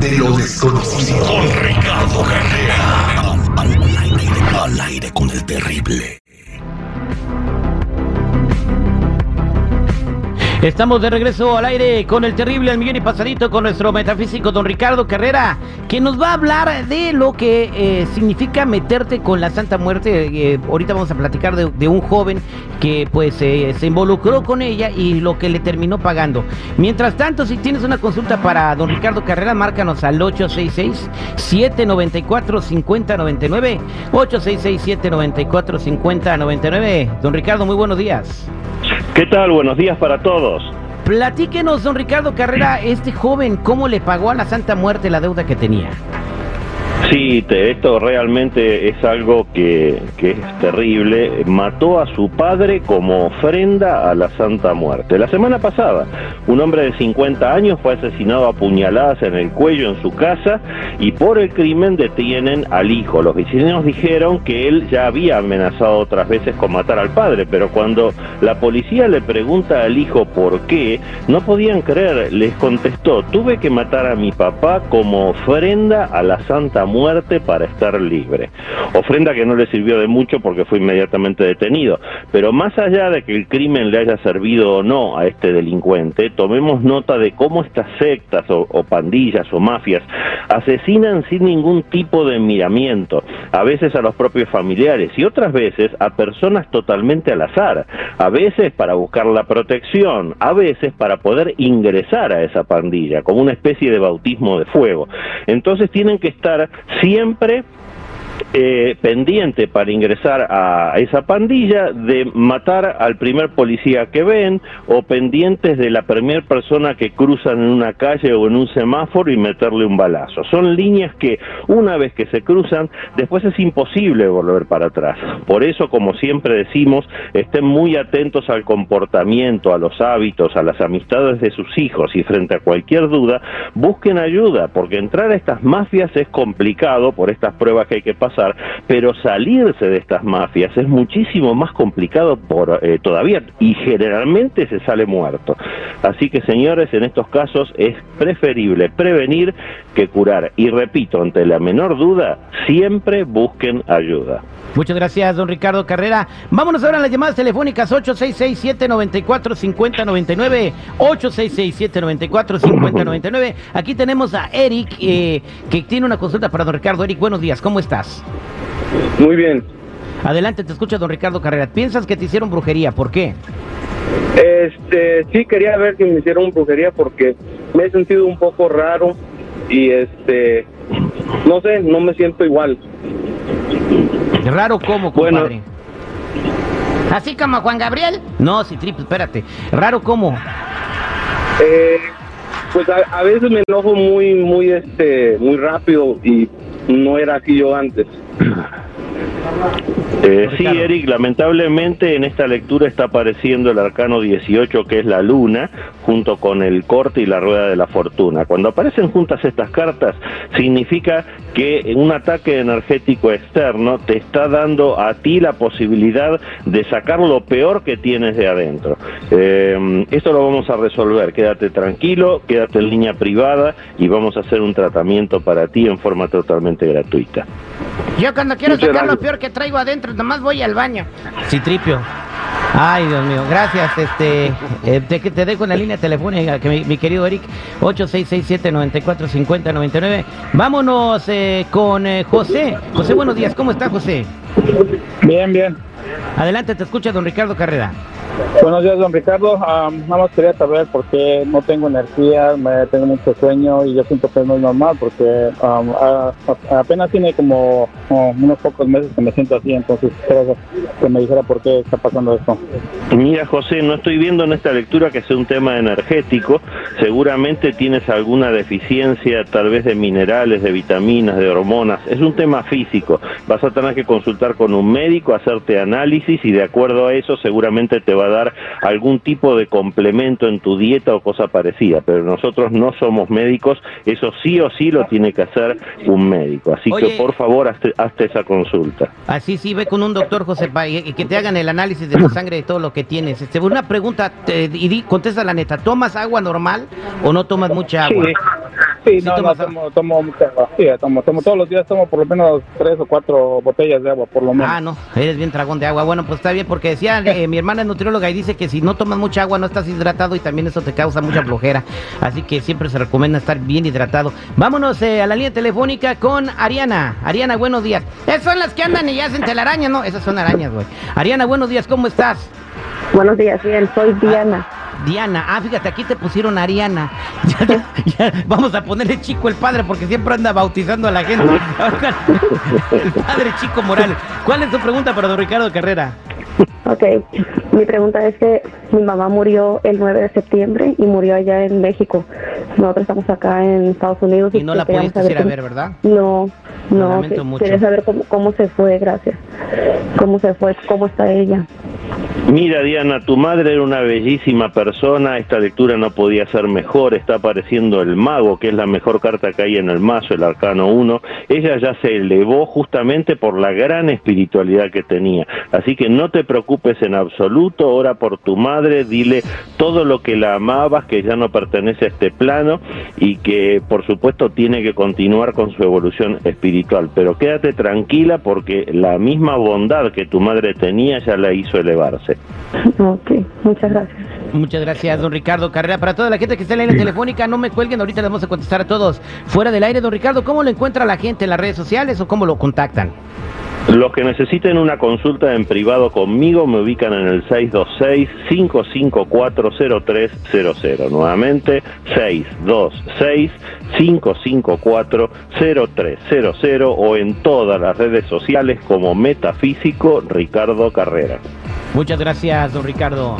de lo desconocido. Con Ricardo Carrera. Al, aire, al aire con el terrible. Estamos de regreso al aire con el terrible millón y pasadito con nuestro metafísico don Ricardo Carrera, que nos va a hablar de lo que eh, significa meterte con la Santa Muerte. Eh, ahorita vamos a platicar de, un joven que pues eh, se involucró con ella y lo que le terminó pagando. Mientras tanto, si tienes una consulta para don Ricardo Carrera, márcanos al 866-794-5099. 866-794-5099. Don Ricardo, muy buenos días. ¿Qué tal? Buenos días para todos. Platíquenos, don Ricardo Carrera, este joven, ¿cómo le pagó a la Santa Muerte la deuda que tenía? Sí, esto realmente es algo que, que, es terrible. Mató a su padre como ofrenda a la Santa Muerte. La semana pasada, un hombre de 50 años fue asesinado a puñaladas en el cuello en su casa y por el crimen detienen al hijo. Los vecinos dijeron que él ya había amenazado otras veces con matar al padre, pero cuando la policía le pregunta al hijo por qué, no podían creer. Les contestó, tuve que matar a mi papá como ofrenda a la Santa Muerte para estar libre. Ofrenda que no le sirvió de mucho porque fue inmediatamente detenido. Pero más allá de que el crimen le haya servido o no a este delincuente, tomemos nota de cómo estas sectas o, o pandillas o mafias asesinan sin ningún tipo de miramiento, a veces a los propios familiares y otras veces a personas totalmente al azar, a veces para buscar la protección, a veces para poder ingresar a esa pandilla, como una especie de bautismo de fuego. Entonces tienen que estar siempre eh, pendiente para ingresar a esa pandilla de matar al primer policía que ven o pendientes de la primera persona que cruzan en una calle o en un semáforo y meterle un balazo. Son líneas que una vez que se cruzan, después es imposible volver para atrás. Por eso, como siempre decimos, estén muy atentos al comportamiento, a los hábitos, a las amistades de sus hijos y frente a cualquier duda, busquen ayuda, porque entrar a estas mafias es complicado por estas pruebas que hay que pasar pero salirse de estas mafias es muchísimo más complicado por eh, todavía y generalmente se sale muerto. Así que señores, en estos casos es preferible prevenir que curar. Y repito, ante la menor duda, siempre busquen ayuda. Muchas gracias, don Ricardo Carrera. Vámonos ahora a las llamadas telefónicas 866-794-5099. 866-794-5099. Aquí tenemos a Eric, eh, que tiene una consulta para don Ricardo. Eric, buenos días, ¿cómo estás? Muy bien. Adelante, te escucha don Ricardo Carrera. ¿Piensas que te hicieron brujería? ¿Por qué? Este, sí quería ver si me hicieron brujería porque me he sentido un poco raro y este, no sé, no me siento igual. Raro cómo, compadre. ¿Así como Juan Gabriel? No, sí, triple, espérate. ¿Raro cómo? Eh, pues a, veces me enojo muy, muy, este, muy rápido y no era así yo antes. Eh, sí, Eric, lamentablemente en esta lectura está apareciendo el arcano 18, que es la luna, junto con el corte y la rueda de la fortuna. Cuando aparecen juntas estas cartas, significa que un ataque energético externo te está dando a ti la posibilidad de sacar lo peor que tienes de adentro. Eh, esto lo vamos a resolver, quédate tranquilo, quédate en línea privada y vamos a hacer un tratamiento para ti en forma totalmente gratuita. Yo cuando quiero sacar lo peor que traigo adentro, nomás voy al baño. Sí, tripio. Ay, Dios mío, gracias. Este, eh, te, te dejo en la línea telefónica, que mi, querido Eric, 8667-945099. Vámonos eh, con eh, José. José, buenos días. ¿Cómo está, José? Bien, bien. Adelante, te escucha don Ricardo Carrera. Buenos días, don Ricardo. nada más quería saber por qué no tengo energía, me tengo mucho sueño y yo siento que no es normal porque apenas tiene como, unos pocos meses que me siento así, entonces creo que me dijera por qué está pasando esto. Mira, José, no estoy viendo en esta lectura que sea un tema energético. Seguramente tienes alguna deficiencia, tal vez de minerales, de vitaminas, de hormonas. Es un tema físico. Vas a tener que consultar con un médico, hacerte análisis y de acuerdo a eso seguramente te va a dar algún tipo de complemento en tu dieta o cosa parecida, pero nosotros no somos médicos, eso sí o sí lo tiene que hacer un médico. Así que por favor, hazte, esa consulta. Así sí, ve con un doctor, José, y que te hagan el análisis de la sangre de todo lo que tienes. Este, una pregunta, y contesta la neta, ¿tomas agua normal o no tomas mucha agua? Sí, no, no, tomo, tomo mucha agua. Sí, tomo, tomo todos los días, tomo por lo menos tres o cuatro botellas de agua, por lo menos. Ah, no, eres bien dragón de agua. Bueno, pues está bien, porque decía, eh, mi hermana es nutrióloga y dice que si no tomas mucha agua no estás hidratado y también eso te causa mucha flojera. Así que siempre se recomienda estar bien hidratado. Vámonos eh, a la línea telefónica con Ariana. Ariana, buenos días. Esas son las que andan y ya hacen telarañas, ¿no? Esas son arañas, güey. Ariana, buenos días, ¿cómo estás? Buenos días, bien, soy Diana. Diana. Ah, fíjate, aquí te pusieron Ariana. Ya, vamos a ponerle chico el padre porque siempre anda bautizando a la gente. El padre Chico Morales. ¿Cuál es tu pregunta para don Ricardo Carrera? Ok, mi pregunta es que mi mamá murió el 9 de septiembre y murió allá en México. Nosotros estamos acá en Estados Unidos. Y no la pudiste ir a ver, ¿verdad? No, no. Quería saber cómo, cómo se fue, gracias. Cómo se fue, cómo está ella. Mira, Diana, tu madre era una bellísima persona, esta lectura no podía ser mejor, está apareciendo el mago, que es la mejor carta que hay en el mazo, el arcano 1. Ella ya se elevó justamente por la gran espiritualidad que tenía. Así que no te preocupes en absoluto, ora por tu madre, dile todo lo que la amabas, que ya no pertenece a este plano y que por supuesto tiene que continuar con su evolución espiritual. Pero quédate tranquila porque la misma bondad que tu madre tenía ya la hizo elevarse. Ok, muchas gracias. Muchas gracias, don Ricardo Carrera. Para toda la gente que está en la línea telefónica, no me cuelguen, ahorita les vamos a contestar a todos. Fuera del aire, don Ricardo, ¿cómo lo encuentra la gente en las redes sociales o cómo lo contactan? Los que necesiten una consulta en privado conmigo me ubican en el 626-5540300. Nuevamente, 626-5540300 o en todas las redes sociales como Metafísico Ricardo Carrera. Muchas gracias, don Ricardo.